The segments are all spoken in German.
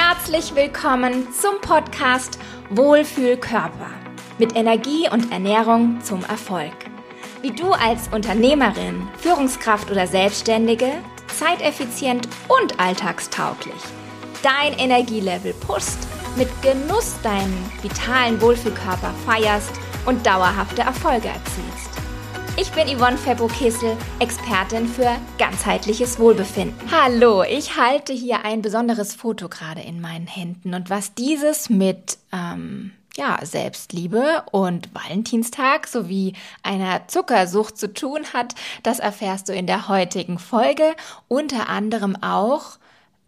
Herzlich willkommen zum Podcast Wohlfühlkörper mit Energie und Ernährung zum Erfolg. Wie du als Unternehmerin, Führungskraft oder Selbstständige zeiteffizient und alltagstauglich dein Energielevel pusht, mit Genuss deinen vitalen Wohlfühlkörper feierst und dauerhafte Erfolge erzielst. Ich bin Yvonne Febbo-Kessel, Expertin für ganzheitliches Wohlbefinden. Hallo, ich halte hier ein besonderes Foto gerade in meinen Händen und was dieses mit ähm, ja, Selbstliebe und Valentinstag sowie einer Zuckersucht zu tun hat, das erfährst du in der heutigen Folge. Unter anderem auch,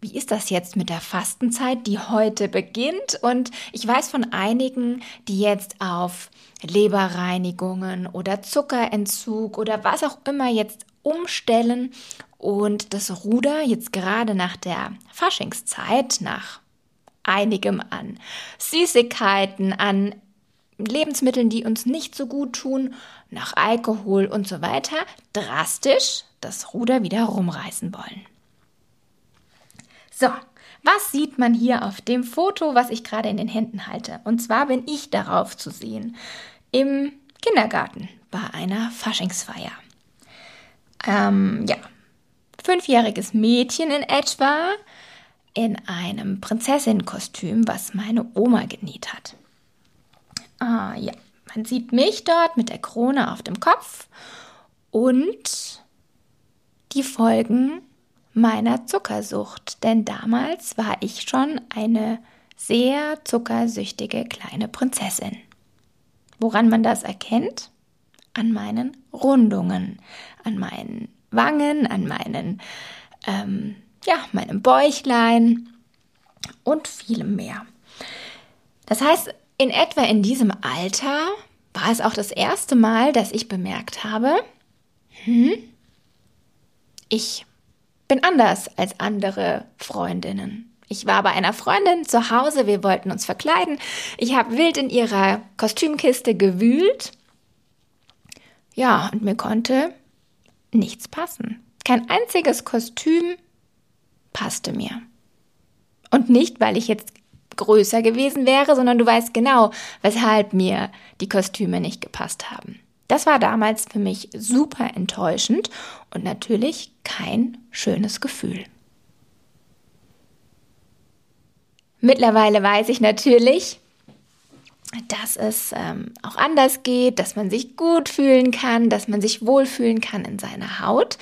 wie ist das jetzt mit der Fastenzeit, die heute beginnt? Und ich weiß von einigen, die jetzt auf Leberreinigungen oder Zuckerentzug oder was auch immer jetzt umstellen und das Ruder jetzt gerade nach der Faschingszeit, nach einigem an Süßigkeiten, an Lebensmitteln, die uns nicht so gut tun, nach Alkohol und so weiter, drastisch das Ruder wieder rumreißen wollen. So, was sieht man hier auf dem Foto, was ich gerade in den Händen halte? Und zwar bin ich darauf zu sehen. Im Kindergarten bei einer Faschingsfeier. Ähm, ja, fünfjähriges Mädchen in etwa in einem Prinzessinnenkostüm, was meine Oma genäht hat. Ah, ja, man sieht mich dort mit der Krone auf dem Kopf und die Folgen meiner Zuckersucht, denn damals war ich schon eine sehr zuckersüchtige kleine Prinzessin. Woran man das erkennt? An meinen Rundungen, an meinen Wangen, an meinen, ähm, ja, meinem Bäuchlein und vielem mehr. Das heißt, in etwa in diesem Alter war es auch das erste Mal, dass ich bemerkt habe, hm, ich bin anders als andere Freundinnen. Ich war bei einer Freundin zu Hause, wir wollten uns verkleiden. Ich habe wild in ihrer Kostümkiste gewühlt. Ja, und mir konnte nichts passen. Kein einziges Kostüm passte mir. Und nicht, weil ich jetzt größer gewesen wäre, sondern du weißt genau, weshalb mir die Kostüme nicht gepasst haben. Das war damals für mich super enttäuschend und natürlich kein schönes Gefühl. Mittlerweile weiß ich natürlich, dass es ähm, auch anders geht, dass man sich gut fühlen kann, dass man sich wohlfühlen kann in seiner Haut.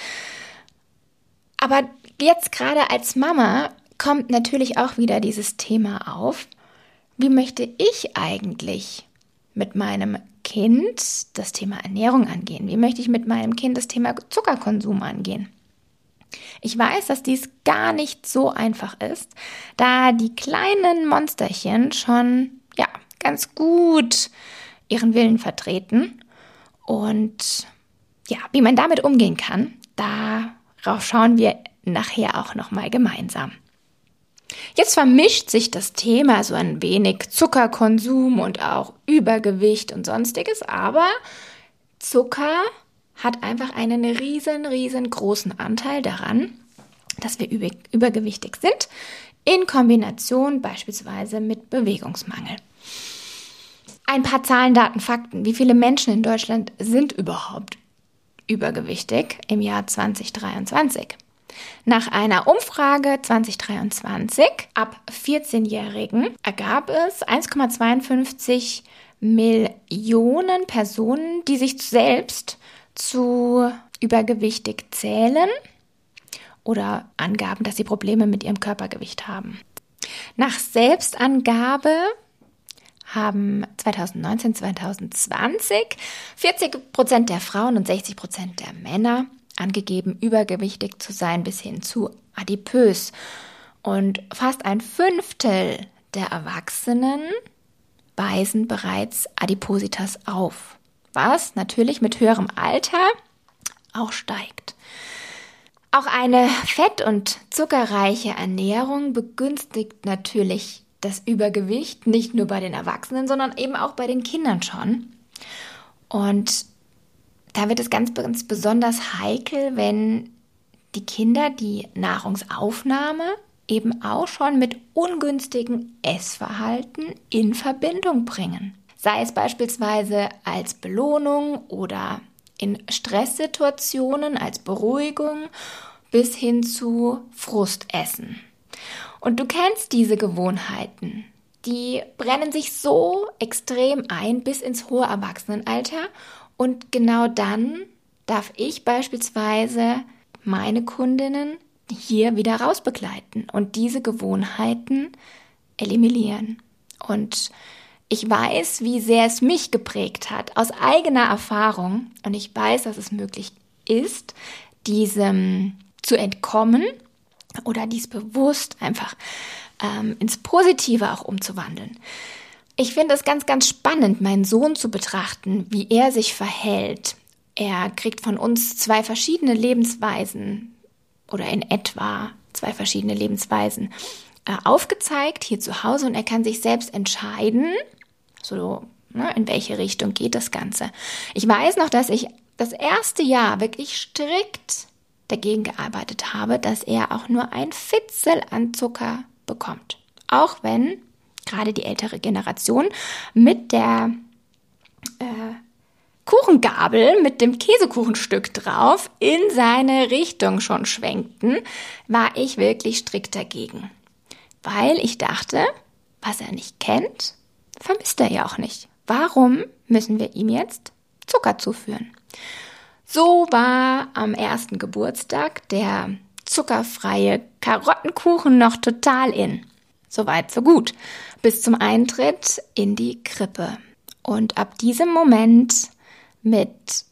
Aber jetzt gerade als Mama kommt natürlich auch wieder dieses Thema auf. Wie möchte ich eigentlich mit meinem Kind das Thema Ernährung angehen? Wie möchte ich mit meinem Kind das Thema Zuckerkonsum angehen? Ich weiß, dass dies gar nicht so einfach ist, da die kleinen Monsterchen schon, ja, ganz gut ihren Willen vertreten. Und ja, wie man damit umgehen kann, darauf schauen wir nachher auch nochmal gemeinsam. Jetzt vermischt sich das Thema so ein wenig Zuckerkonsum und auch Übergewicht und sonstiges, aber Zucker hat einfach einen riesen, riesengroßen Anteil daran, dass wir übergewichtig sind, in Kombination beispielsweise mit Bewegungsmangel. Ein paar Zahlen, Daten, Fakten. Wie viele Menschen in Deutschland sind überhaupt übergewichtig im Jahr 2023? Nach einer Umfrage 2023 ab 14-Jährigen ergab es 1,52 Millionen Personen, die sich selbst zu übergewichtig zählen oder angaben, dass sie Probleme mit ihrem Körpergewicht haben. Nach Selbstangabe haben 2019, 2020 40 Prozent der Frauen und 60 Prozent der Männer angegeben, übergewichtig zu sein bis hin zu adipös. Und fast ein Fünftel der Erwachsenen weisen bereits Adipositas auf, was natürlich mit höherem Alter auch steigt. Auch eine fett- und zuckerreiche Ernährung begünstigt natürlich das Übergewicht, nicht nur bei den Erwachsenen, sondern eben auch bei den Kindern schon. Und da wird es ganz, ganz besonders heikel, wenn die Kinder die Nahrungsaufnahme eben auch schon mit ungünstigen Essverhalten in Verbindung bringen. Sei es beispielsweise als Belohnung oder in Stresssituationen als Beruhigung bis hin zu Frustessen. Und du kennst diese Gewohnheiten. Die brennen sich so extrem ein bis ins hohe Erwachsenenalter. Und genau dann darf ich beispielsweise meine Kundinnen hier wieder rausbegleiten und diese Gewohnheiten eliminieren. Und ich weiß, wie sehr es mich geprägt hat, aus eigener Erfahrung. Und ich weiß, dass es möglich ist, diesem zu entkommen oder dies bewusst einfach ähm, ins Positive auch umzuwandeln. Ich finde es ganz, ganz spannend, meinen Sohn zu betrachten, wie er sich verhält. Er kriegt von uns zwei verschiedene Lebensweisen oder in etwa zwei verschiedene Lebensweisen äh, aufgezeigt hier zu Hause und er kann sich selbst entscheiden, so ne, in welche Richtung geht das Ganze. Ich weiß noch, dass ich das erste Jahr wirklich strikt dagegen gearbeitet habe, dass er auch nur ein Fitzel an Zucker bekommt. Auch wenn gerade die ältere Generation mit der äh, Kuchengabel mit dem Käsekuchenstück drauf in seine Richtung schon schwenkten, war ich wirklich strikt dagegen. Weil ich dachte, was er nicht kennt, vermisst er ja auch nicht. Warum müssen wir ihm jetzt Zucker zuführen? So war am ersten Geburtstag der zuckerfreie Karottenkuchen noch total in. Soweit, so gut. Bis zum Eintritt in die Krippe. Und ab diesem Moment mit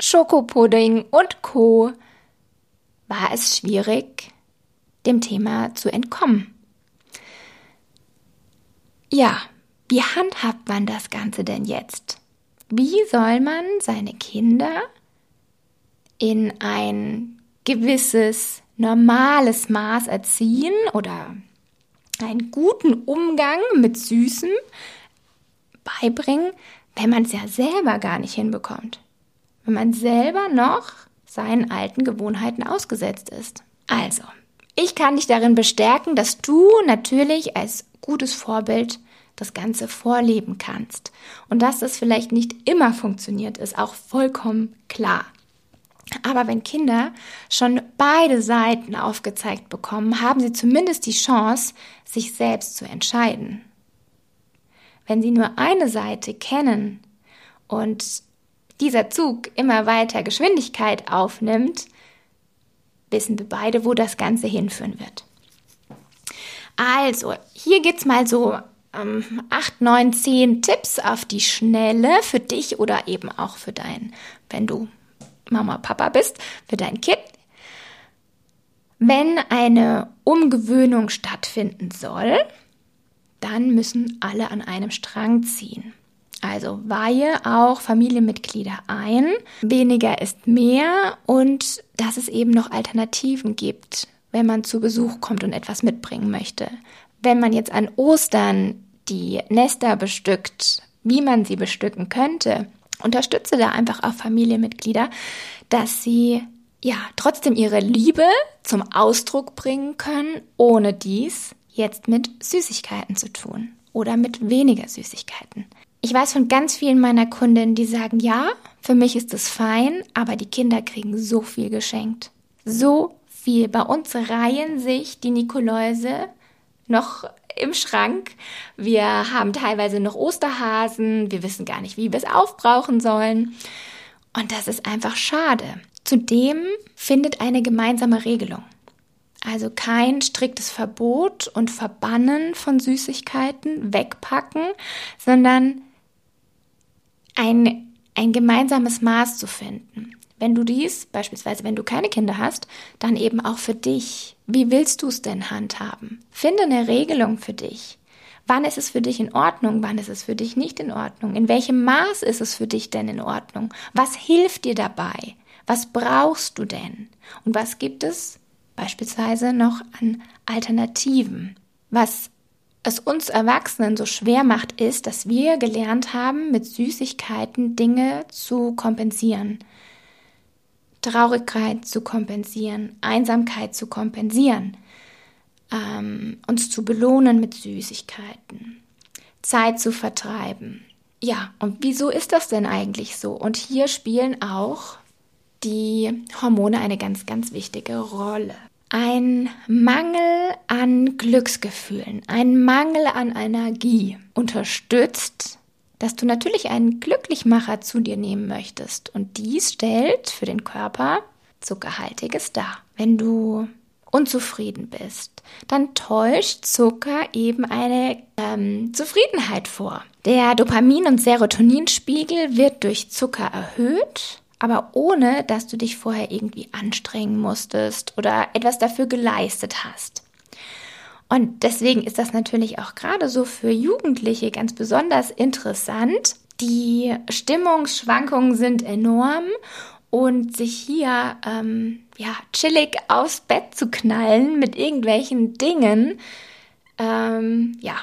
Schokopudding und Co. war es schwierig, dem Thema zu entkommen. Ja, wie handhabt man das Ganze denn jetzt? Wie soll man seine Kinder in ein gewisses normales Maß erziehen oder einen guten Umgang mit Süßem beibringen, wenn man es ja selber gar nicht hinbekommt. Wenn man selber noch seinen alten Gewohnheiten ausgesetzt ist. Also, ich kann dich darin bestärken, dass du natürlich als gutes Vorbild das Ganze vorleben kannst. Und dass das vielleicht nicht immer funktioniert, ist auch vollkommen klar. Aber wenn Kinder schon beide Seiten aufgezeigt bekommen, haben sie zumindest die Chance, sich selbst zu entscheiden. Wenn sie nur eine Seite kennen und dieser Zug immer weiter Geschwindigkeit aufnimmt, wissen wir beide, wo das Ganze hinführen wird. Also, hier geht's mal so ähm, 8, 9, 10 Tipps auf die Schnelle für dich oder eben auch für dein, wenn du Mama, Papa bist, für dein Kind. Wenn eine Umgewöhnung stattfinden soll, dann müssen alle an einem Strang ziehen. Also weihe auch Familienmitglieder ein. Weniger ist mehr und dass es eben noch Alternativen gibt, wenn man zu Besuch kommt und etwas mitbringen möchte. Wenn man jetzt an Ostern die Nester bestückt, wie man sie bestücken könnte, unterstütze da einfach auch Familienmitglieder, dass sie ja trotzdem ihre Liebe zum Ausdruck bringen können, ohne dies jetzt mit Süßigkeiten zu tun oder mit weniger Süßigkeiten. Ich weiß von ganz vielen meiner Kundinnen, die sagen, ja, für mich ist es fein, aber die Kinder kriegen so viel geschenkt. So viel. Bei uns reihen sich die Nikoläuse noch im Schrank. Wir haben teilweise noch Osterhasen. Wir wissen gar nicht, wie wir es aufbrauchen sollen. Und das ist einfach schade. Zudem findet eine gemeinsame Regelung. Also kein striktes Verbot und Verbannen von Süßigkeiten, wegpacken, sondern ein, ein gemeinsames Maß zu finden. Wenn du dies, beispielsweise wenn du keine Kinder hast, dann eben auch für dich. Wie willst du es denn handhaben? Finde eine Regelung für dich. Wann ist es für dich in Ordnung? Wann ist es für dich nicht in Ordnung? In welchem Maß ist es für dich denn in Ordnung? Was hilft dir dabei? Was brauchst du denn? Und was gibt es beispielsweise noch an Alternativen? Was es uns Erwachsenen so schwer macht, ist, dass wir gelernt haben, mit Süßigkeiten Dinge zu kompensieren. Traurigkeit zu kompensieren, Einsamkeit zu kompensieren. ähm, uns zu belohnen mit Süßigkeiten, Zeit zu vertreiben. Ja, und wieso ist das denn eigentlich so? Und hier spielen auch die Hormone eine ganz, ganz wichtige Rolle. Ein Mangel an Glücksgefühlen, ein Mangel an Energie unterstützt, dass du natürlich einen Glücklichmacher zu dir nehmen möchtest. Und dies stellt für den Körper Zuckerhaltiges dar. Wenn du unzufrieden bist, dann täuscht Zucker eben eine ähm, Zufriedenheit vor. Der Dopamin- und Serotoninspiegel wird durch Zucker erhöht, aber ohne dass du dich vorher irgendwie anstrengen musstest oder etwas dafür geleistet hast. Und deswegen ist das natürlich auch gerade so für Jugendliche ganz besonders interessant. Die Stimmungsschwankungen sind enorm und sich hier ähm, ja chillig aufs Bett zu knallen mit irgendwelchen Dingen, ähm, ja,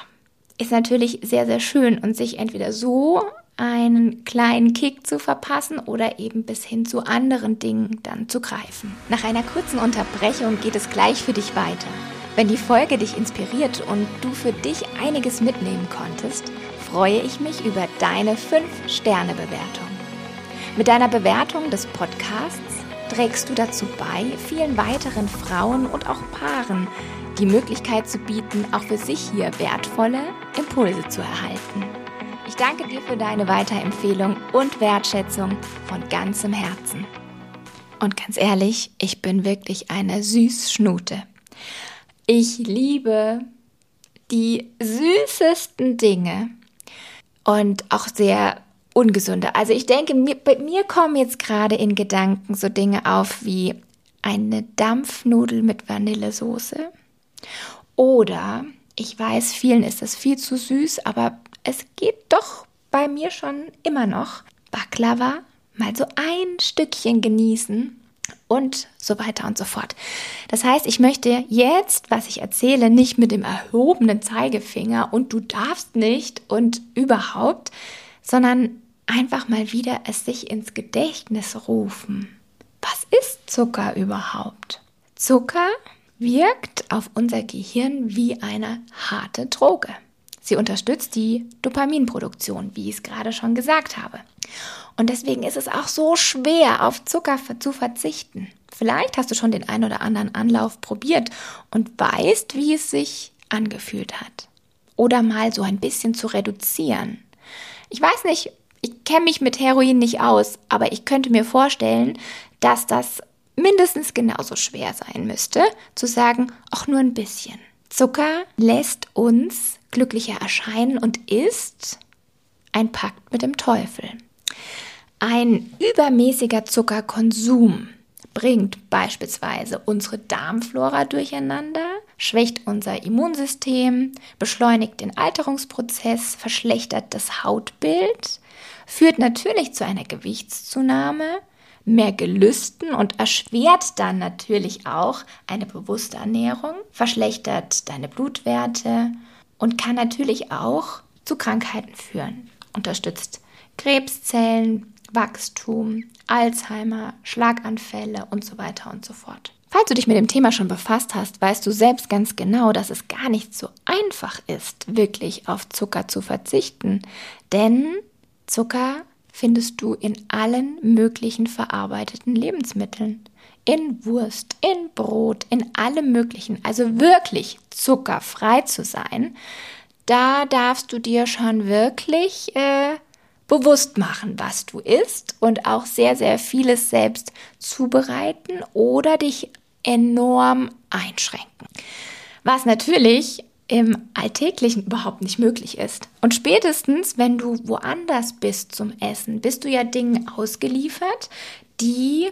ist natürlich sehr, sehr schön und sich entweder so einen kleinen Kick zu verpassen oder eben bis hin zu anderen Dingen dann zu greifen. Nach einer kurzen Unterbrechung geht es gleich für dich weiter. Wenn die Folge dich inspiriert und du für dich einiges mitnehmen konntest, freue ich mich über deine 5-Sterne-Bewertung. Mit deiner Bewertung des Podcasts trägst du dazu bei, vielen weiteren Frauen und auch Paaren die Möglichkeit zu bieten, auch für sich hier wertvolle Impulse zu erhalten. Ich danke dir für deine Weiterempfehlung und Wertschätzung von ganzem Herzen. Und ganz ehrlich, ich bin wirklich eine Süßschnute. Ich liebe die süßesten Dinge und auch sehr ungesunde. Also ich denke, mir, bei mir kommen jetzt gerade in Gedanken so Dinge auf wie eine Dampfnudel mit Vanillesoße oder ich weiß, vielen ist das viel zu süß, aber es geht doch bei mir schon immer noch. Baklava, mal so ein Stückchen genießen und so weiter und so fort. Das heißt, ich möchte jetzt, was ich erzähle, nicht mit dem erhobenen Zeigefinger und du darfst nicht und überhaupt, sondern einfach mal wieder es sich ins Gedächtnis rufen. Was ist Zucker überhaupt? Zucker wirkt auf unser Gehirn wie eine harte Droge. Sie unterstützt die Dopaminproduktion, wie ich es gerade schon gesagt habe. Und deswegen ist es auch so schwer, auf Zucker zu verzichten. Vielleicht hast du schon den ein oder anderen Anlauf probiert und weißt, wie es sich angefühlt hat. Oder mal so ein bisschen zu reduzieren. Ich weiß nicht, ich kenne mich mit Heroin nicht aus, aber ich könnte mir vorstellen, dass das mindestens genauso schwer sein müsste, zu sagen, auch nur ein bisschen. Zucker lässt uns glücklicher erscheinen und ist ein Pakt mit dem Teufel. Ein übermäßiger Zuckerkonsum bringt beispielsweise unsere Darmflora durcheinander, schwächt unser Immunsystem, beschleunigt den Alterungsprozess, verschlechtert das Hautbild, führt natürlich zu einer Gewichtszunahme, mehr Gelüsten und erschwert dann natürlich auch eine bewusste Ernährung, verschlechtert deine Blutwerte und kann natürlich auch zu Krankheiten führen. Unterstützt Krebszellen, Wachstum, Alzheimer, Schlaganfälle und so weiter und so fort. Falls du dich mit dem Thema schon befasst hast, weißt du selbst ganz genau, dass es gar nicht so einfach ist, wirklich auf Zucker zu verzichten. Denn Zucker findest du in allen möglichen verarbeiteten Lebensmitteln. In Wurst, in Brot, in allem möglichen. Also wirklich zuckerfrei zu sein, da darfst du dir schon wirklich äh, bewusst machen, was du isst und auch sehr, sehr vieles selbst zubereiten oder dich enorm einschränken. Was natürlich im Alltäglichen überhaupt nicht möglich ist. Und spätestens, wenn du woanders bist zum Essen, bist du ja Dingen ausgeliefert, die,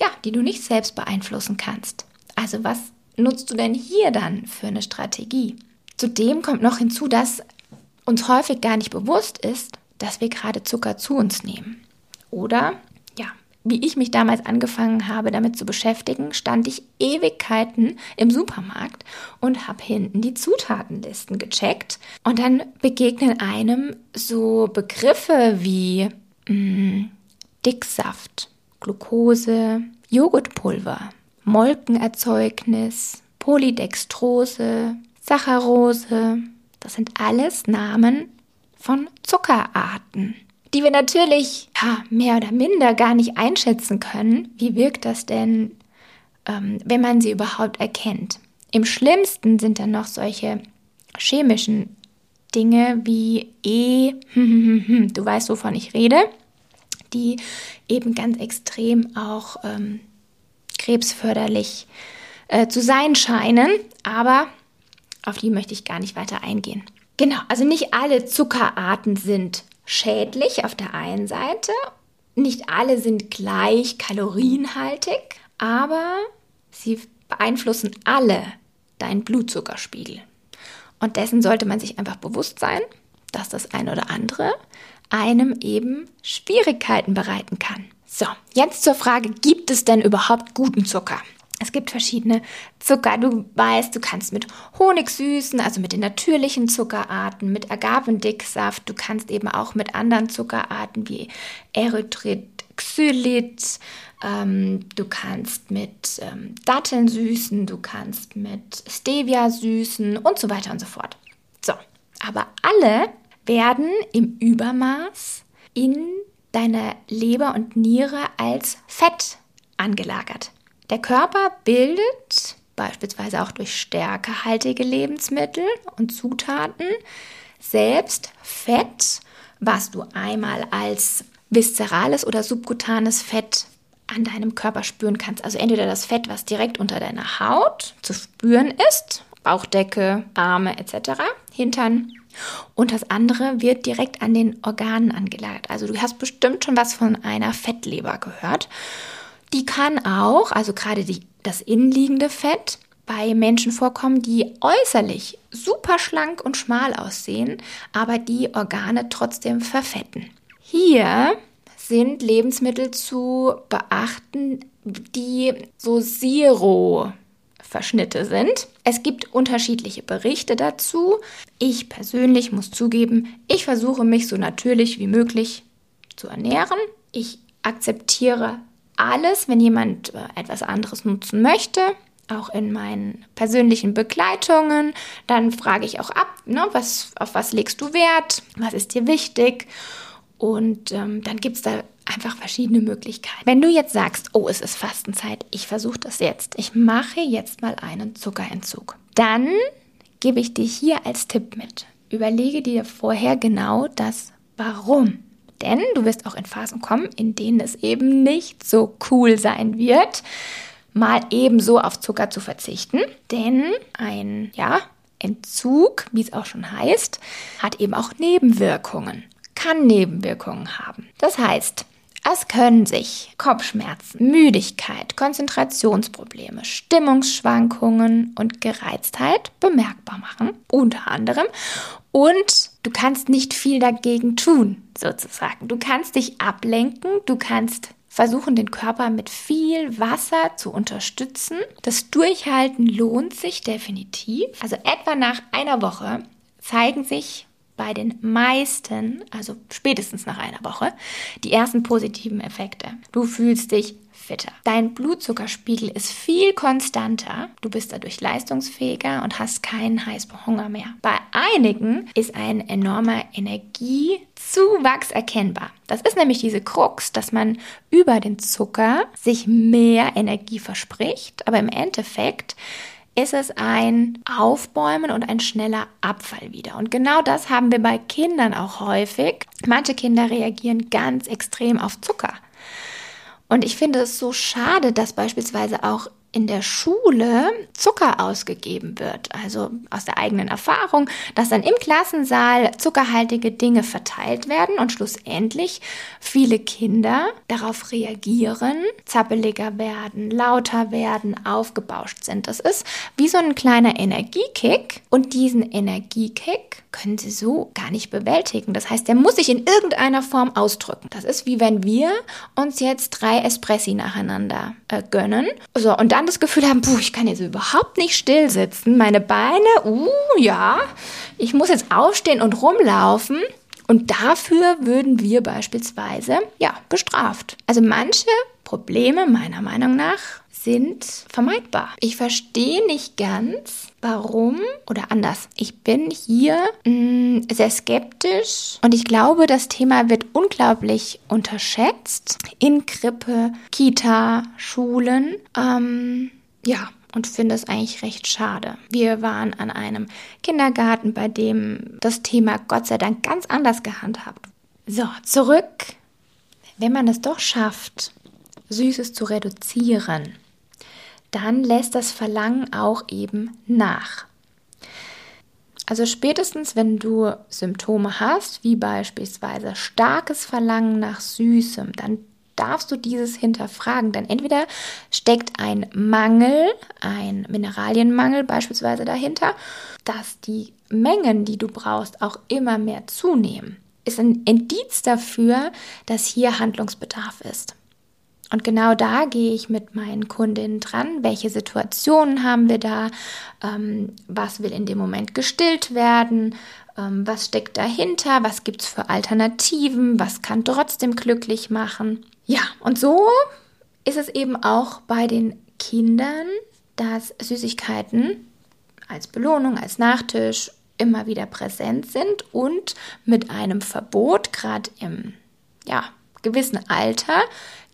ja, die du nicht selbst beeinflussen kannst. Also was nutzt du denn hier dann für eine Strategie? Zudem kommt noch hinzu, dass uns häufig gar nicht bewusst ist, dass wir gerade Zucker zu uns nehmen. Oder, ja, wie ich mich damals angefangen habe, damit zu beschäftigen, stand ich Ewigkeiten im Supermarkt und habe hinten die Zutatenlisten gecheckt. Und dann begegnen einem so Begriffe wie mh, mm, Dicksaft, Glucose, Joghurtpulver, Molkenerzeugnis, Polydextrose, Saccharose. Das sind alles Namen von Zuckerarten, die wir natürlich ja, mehr oder minder gar nicht einschätzen können. Wie wirkt das denn, ähm, wenn man sie überhaupt erkennt? Im schlimmsten sind dann noch solche chemischen Dinge wie E, du weißt, wovon ich rede, die eben ganz extrem auch ähm, krebsförderlich äh, zu sein scheinen, aber auf die möchte ich gar nicht weiter eingehen. Genau, also nicht alle Zuckerarten sind schädlich auf der einen Seite, nicht alle sind gleich kalorienhaltig, aber sie beeinflussen alle deinen Blutzuckerspiegel. Und dessen sollte man sich einfach bewusst sein, dass das eine oder andere einem eben Schwierigkeiten bereiten kann. So, jetzt zur Frage, gibt es denn überhaupt guten Zucker? Es gibt verschiedene Zucker. Du weißt, du kannst mit Honig süßen, also mit den natürlichen Zuckerarten, mit Agavendicksaft. Du kannst eben auch mit anderen Zuckerarten wie Erythrit, Xylit, ähm, du kannst mit ähm, Datteln süßen, du kannst mit Stevia süßen und so weiter und so fort. So, aber alle werden im Übermaß in deiner Leber und Niere als Fett angelagert. Der Körper bildet beispielsweise auch durch stärkehaltige Lebensmittel und Zutaten selbst Fett, was du einmal als viszerales oder subkutanes Fett an deinem Körper spüren kannst. Also entweder das Fett, was direkt unter deiner Haut zu spüren ist, Bauchdecke, Arme etc., Hintern. Und das andere wird direkt an den Organen angelagert. Also du hast bestimmt schon was von einer Fettleber gehört. Die kann auch, also gerade die, das innenliegende Fett, bei Menschen vorkommen, die äußerlich super schlank und schmal aussehen, aber die Organe trotzdem verfetten. Hier sind Lebensmittel zu beachten, die so Zero Verschnitte sind. Es gibt unterschiedliche Berichte dazu. Ich persönlich muss zugeben, ich versuche mich so natürlich wie möglich zu ernähren. Ich akzeptiere alles, wenn jemand äh, etwas anderes nutzen möchte, auch in meinen persönlichen Begleitungen. Dann frage ich auch ab, ne, was, auf was legst du Wert, was ist dir wichtig. Und ähm, dann gibt es da einfach verschiedene Möglichkeiten. Wenn du jetzt sagst, oh, es ist Fastenzeit, ich versuche das jetzt, ich mache jetzt mal einen Zuckerentzug, dann gebe ich dir hier als Tipp mit. Überlege dir vorher genau das Warum. Denn du wirst auch in Phasen kommen, in denen es eben nicht so cool sein wird, mal ebenso auf Zucker zu verzichten. Denn ein, ja, Entzug, wie es auch schon heißt, hat eben auch Nebenwirkungen, kann Nebenwirkungen haben. Das heißt, es können sich Kopfschmerzen, Müdigkeit, Konzentrationsprobleme, Stimmungsschwankungen und Gereiztheit bemerkbar machen, unter anderem. Und du kannst nicht viel dagegen tun, sozusagen. Du kannst dich ablenken, du kannst versuchen, den Körper mit viel Wasser zu unterstützen. Das Durchhalten lohnt sich definitiv. Also etwa nach einer Woche zeigen sich bei den meisten, also spätestens nach einer Woche, die ersten positiven Effekte. Du fühlst dich fitter. Dein Blutzuckerspiegel ist viel konstanter. Du bist dadurch leistungsfähiger und hast keinen Heißhunger mehr. Bei einigen ist ein enormer Energiezuwachs erkennbar. Das ist nämlich diese Krux, dass man über den Zucker sich mehr Energie verspricht, aber im Endeffekt ist es ein Aufbäumen und ein schneller Abfall wieder. Und genau das haben wir bei Kindern auch häufig. Manche Kinder reagieren ganz extrem auf Zucker. Und ich finde es so schade, dass beispielsweise auch in der Schule Zucker ausgegeben wird. Also aus der eigenen Erfahrung, dass dann im Klassensaal zuckerhaltige Dinge verteilt werden und schlussendlich viele Kinder darauf reagieren, zappeliger werden, lauter werden, aufgebauscht sind. Das ist wie so ein kleiner Energiekick und diesen Energiekick können sie so gar nicht bewältigen. Das heißt, der muss sich in irgendeiner Form ausdrücken. Das ist wie wenn wir uns jetzt drei Espressi nacheinander äh, gönnen. So, und dann dann das Gefühl haben, puh, ich kann jetzt überhaupt nicht still sitzen. Meine Beine, uh, ja, ich muss jetzt aufstehen und rumlaufen. Und dafür würden wir beispielsweise, ja, bestraft. Also manche Probleme meiner Meinung nach sind vermeidbar. Ich verstehe nicht ganz, warum oder anders. Ich bin hier mh, mm, sehr skeptisch und ich glaube, das Thema wird unglaublich unterschätzt in Krippe, Kita, Schulen. Ähm, ja, und finde es eigentlich recht schade. Wir waren an einem Kindergarten, bei dem das Thema Gott sei Dank ganz anders gehandhabt. So, zurück. Wenn man es doch schafft, Süßes zu reduzieren, dann lässt das Verlangen auch eben nach. Also spätestens, wenn du Symptome hast, wie beispielsweise starkes Verlangen nach Süßem, dann darfst du dieses hinterfragen. Denn entweder steckt ein Mangel, ein Mineralienmangel beispielsweise dahinter, dass die Mengen, die du brauchst, auch immer mehr zunehmen. Ist ein Indiz dafür, dass hier Handlungsbedarf ist. Und genau da gehe ich mit meinen Kundinnen dran. Welche Situationen haben wir da? Ähm, was will in dem Moment gestillt werden? Ähm, was steckt dahinter? Was gibt es für Alternativen? Was kann trotzdem glücklich machen? Ja, und so ist es eben auch bei den Kindern, dass Süßigkeiten als Belohnung, als Nachtisch immer wieder präsent sind und mit einem Verbot, gerade im ja, gewissen Alter,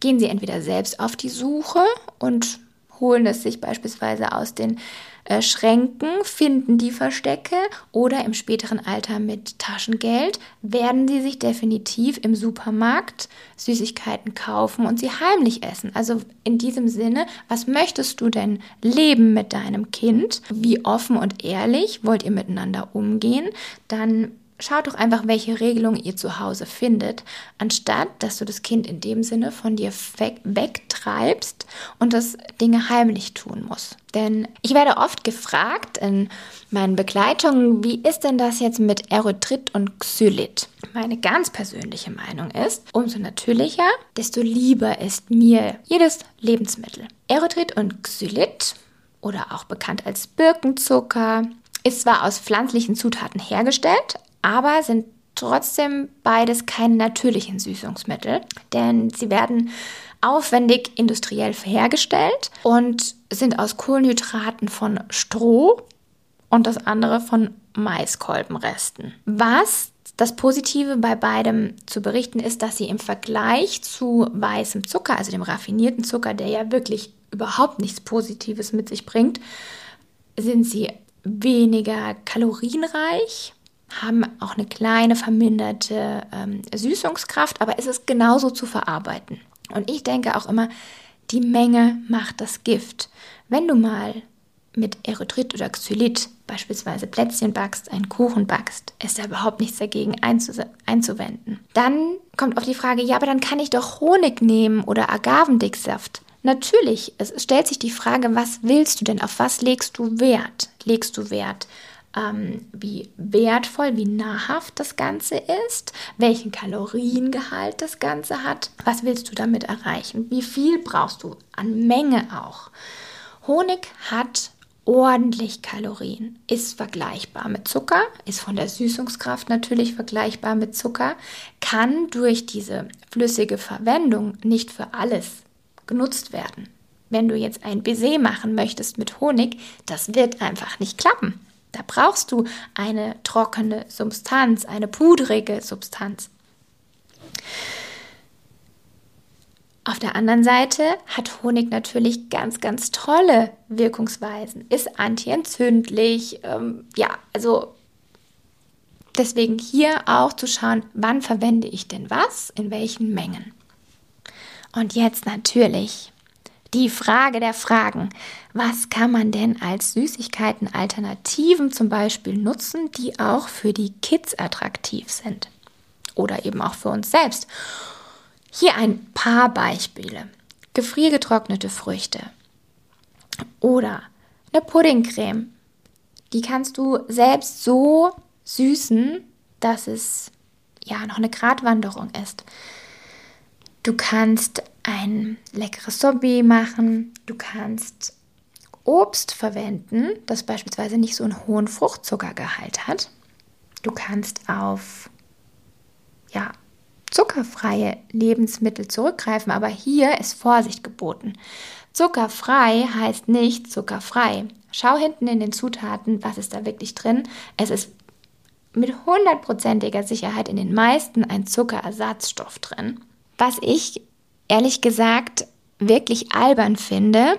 gehen sie entweder selbst auf die Suche und holen es sich beispielsweise aus den äh, Schränken, finden die Verstecke oder im späteren Alter mit Taschengeld werden sie sich definitiv im Supermarkt Süßigkeiten kaufen und sie heimlich essen. Also in diesem Sinne, was möchtest du denn leben mit deinem Kind? Wie offen und ehrlich wollt ihr miteinander umgehen? Dann Schaut doch einfach, welche Regelung ihr zu Hause findet, anstatt dass du das Kind in dem Sinne von dir weg wegtreibst und das Dinge heimlich tun muss. Denn ich werde oft gefragt in meinen Begleitungen, wie ist denn das jetzt mit Erythrit und Xylit? Meine ganz persönliche Meinung ist, umso natürlicher, desto lieber ist mir jedes Lebensmittel. Erythrit und Xylit oder auch bekannt als Birkenzucker ist zwar aus pflanzlichen Zutaten hergestellt, aber sind trotzdem beides keine natürlichen Süßungsmittel, denn sie werden aufwendig industriell hergestellt und sind aus Kohlenhydraten von Stroh und das andere von Maiskolbenresten. Was das Positive bei beidem zu berichten ist, dass sie im Vergleich zu weißem Zucker, also dem raffinierten Zucker, der ja wirklich überhaupt nichts Positives mit sich bringt, sind sie weniger kalorienreich haben auch eine kleine verminderte ähm, Süßungskraft, aber es ist genauso zu verarbeiten. Und ich denke auch immer, die Menge macht das Gift. Wenn du mal mit Erythrit oder Xylit beispielsweise Plätzchen backst, einen Kuchen backst, ist da überhaupt nichts dagegen einzuwenden. Dann kommt auf die Frage, ja, aber dann kann ich doch Honig nehmen oder Agavendicksaft. Natürlich, es stellt sich die Frage, was willst du denn, auf was legst du Wert? Legst du Wert ähm, wie wertvoll, wie nahrhaft das Ganze ist, welchen Kaloriengehalt das Ganze hat, was willst du damit erreichen, wie viel brauchst du an Menge auch. Honig hat ordentlich Kalorien, ist vergleichbar mit Zucker, ist von der Süßungskraft natürlich vergleichbar mit Zucker, kann durch diese flüssige Verwendung nicht für alles genutzt werden. Wenn du jetzt ein Baiser machen möchtest mit Honig, das wird einfach nicht klappen. Da brauchst du eine trockene Substanz, eine pudrige Substanz. Auf der anderen Seite hat Honig natürlich ganz, ganz tolle Wirkungsweisen, ist antientzündlich, ähm, ja, also deswegen hier auch zu schauen, wann verwende ich denn was, in welchen Mengen. Und jetzt natürlich die Frage der Fragen. Was kann man denn als Süßigkeiten Alternativen zum Beispiel nutzen, die auch für die Kids attraktiv sind? Oder eben auch für uns selbst. Hier ein paar Beispiele. Gefriergetrocknete Früchte. Oder eine Puddingcreme. Die kannst du selbst so süßen, dass es ja noch eine Gratwanderung ist. Du kannst ein leckeres Sorbet machen. Du kannst Obst verwenden, das beispielsweise nicht so einen hohen Fruchtzuckergehalt hat. Du kannst auf ja, zuckerfreie Lebensmittel zurückgreifen, aber hier ist Vorsicht geboten. Zuckerfrei heißt nicht zuckerfrei. Schau hinten in den Zutaten, was ist da wirklich drin. Es ist mit hundertprozentiger Sicherheit in den meisten ein Zuckerersatzstoff drin. Was ich ehrlich gesagt wirklich albern finde,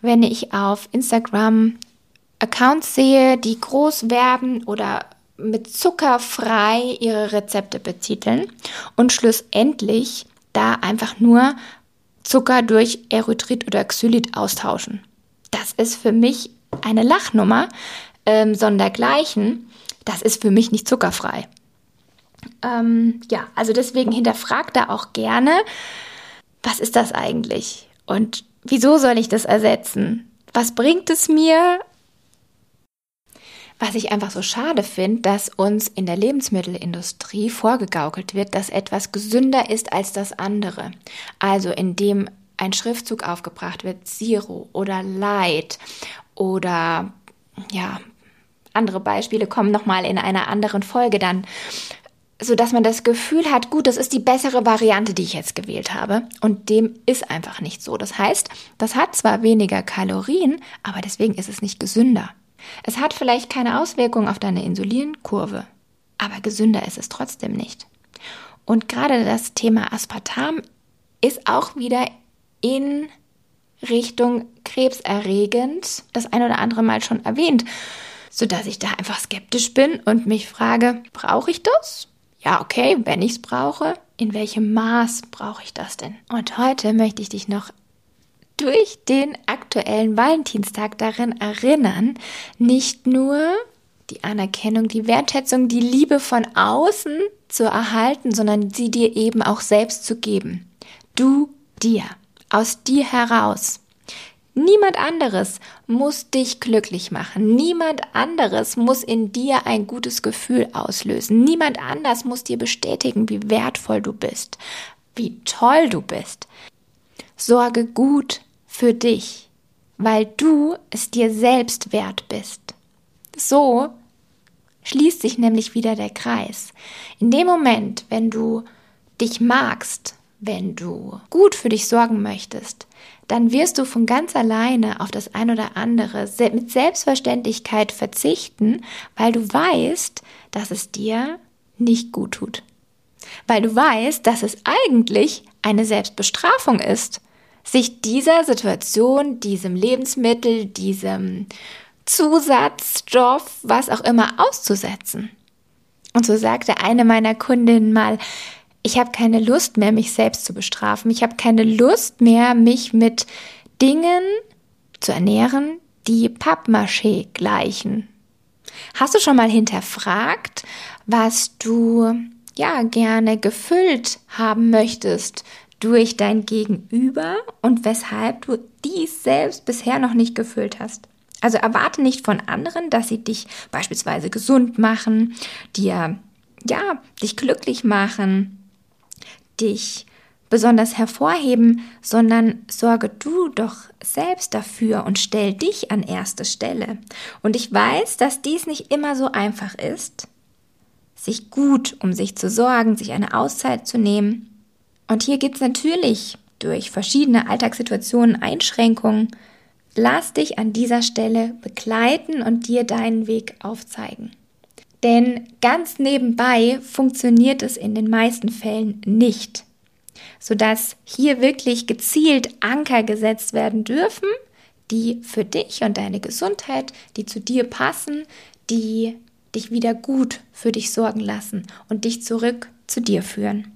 wenn ich auf Instagram Accounts sehe, die groß werben oder mit zuckerfrei ihre Rezepte betiteln und schlussendlich da einfach nur Zucker durch Erythrit oder Xylit austauschen. Das ist für mich eine Lachnummer, ähm, sondergleichen. Das ist für mich nicht zuckerfrei. Ähm, ja, also deswegen hinterfragt da auch gerne, was ist das eigentlich? Und wieso soll ich das ersetzen? Was bringt es mir? Was ich einfach so schade finde, dass uns in der Lebensmittelindustrie vorgegaukelt wird, dass etwas gesünder ist als das andere. Also indem ein Schriftzug aufgebracht wird, Zero oder Light oder ja, andere Beispiele kommen nochmal in einer anderen Folge dann, so dass man das Gefühl hat, gut, das ist die bessere Variante, die ich jetzt gewählt habe. Und dem ist einfach nicht so. Das heißt, das hat zwar weniger Kalorien, aber deswegen ist es nicht gesünder. Es hat vielleicht keine Auswirkung auf deine Insulinkurve, aber gesünder ist es trotzdem nicht. Und gerade das Thema Aspartam ist auch wieder in Richtung krebserregend das ein oder andere Mal schon erwähnt, sodass ich da einfach skeptisch bin und mich frage, brauche ich das? Ja, okay, wenn ich es brauche, in welchem Maß brauche ich das denn? Und heute möchte ich dich noch durch den aktuellen Valentinstag darin erinnern, nicht nur die Anerkennung, die Wertschätzung, die Liebe von außen zu erhalten, sondern sie dir eben auch selbst zu geben. Du dir, aus dir heraus. Niemand anderes muss dich glücklich machen. Niemand anderes muss in dir ein gutes Gefühl auslösen. Niemand anders muss dir bestätigen, wie wertvoll du bist, wie toll du bist. Sorge gut für dich, weil du es dir selbst wert bist. So schließt sich nämlich wieder der Kreis. In dem Moment, wenn du dich magst, wenn du gut für dich sorgen möchtest, dann wirst du von ganz alleine auf das ein oder andere mit Selbstverständlichkeit verzichten, weil du weißt, dass es dir nicht gut tut. Weil du weißt, dass es eigentlich eine Selbstbestrafung ist, sich dieser Situation, diesem Lebensmittel, diesem Zusatzstoff, was auch immer auszusetzen. Und so sagte eine meiner Kundinnen mal, ich habe keine Lust mehr, mich selbst zu bestrafen. Ich habe keine Lust mehr, mich mit Dingen zu ernähren, die Pappmaché gleichen. Hast du schon mal hinterfragt, was du ja gerne gefüllt haben möchtest durch dein Gegenüber und weshalb du dies selbst bisher noch nicht gefüllt hast. Also erwarte nicht von anderen, dass sie dich beispielsweise gesund machen, dir, ja, dich glücklich machen, dich besonders hervorheben, sondern sorge du doch selbst dafür und stell dich an erste Stelle. Und ich weiß, dass dies nicht immer so einfach ist, sich gut um sich zu sorgen, sich eine Auszeit zu nehmen. Und hier gibt es natürlich durch verschiedene Alltagssituationen Einschränkungen. Lass dich an dieser Stelle begleiten und dir deinen Weg aufzeigen. Denn ganz nebenbei funktioniert es in den meisten Fällen nicht, sodass hier wirklich gezielt Anker gesetzt werden dürfen, die für dich und deine Gesundheit, die zu dir passen, die dich wieder gut für dich sorgen lassen und dich zurück zu dir führen.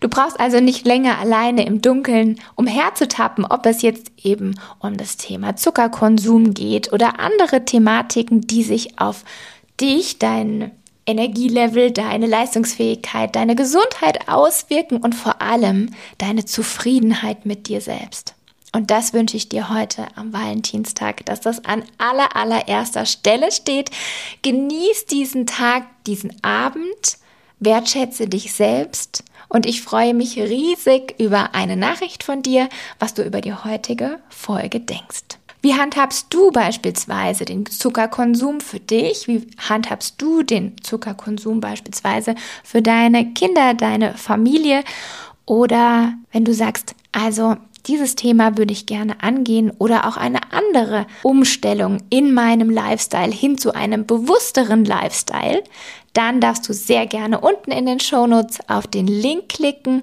Du brauchst also nicht länger alleine im Dunkeln umherzutappen, ob es jetzt eben um das Thema Zuckerkonsum geht oder andere Thematiken, die sich auf dich, dein Energielevel, deine Leistungsfähigkeit, deine Gesundheit auswirken und vor allem deine Zufriedenheit mit dir selbst. Und das wünsche ich dir heute am Valentinstag, dass das an aller, allererster Stelle steht. Genieß diesen Tag, diesen Abend, wertschätze dich selbst und ich freue mich riesig über eine Nachricht von dir, was du über die heutige Folge denkst. Wie handhabst du beispielsweise den Zuckerkonsum für dich? Wie handhabst du den Zuckerkonsum beispielsweise für deine Kinder, deine Familie? Oder wenn du sagst, also dieses Thema würde ich gerne angehen oder auch eine andere Umstellung in meinem Lifestyle hin zu einem bewussteren Lifestyle, dann darfst du sehr gerne unten in den Shownotes auf den Link klicken,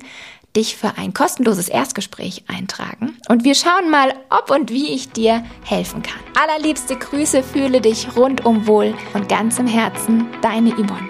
dich für ein kostenloses Erstgespräch eintragen und wir schauen mal, ob und wie ich dir helfen kann. Allerliebste Grüße, fühle dich rundum wohl und ganz im Herzen, deine Yvonne.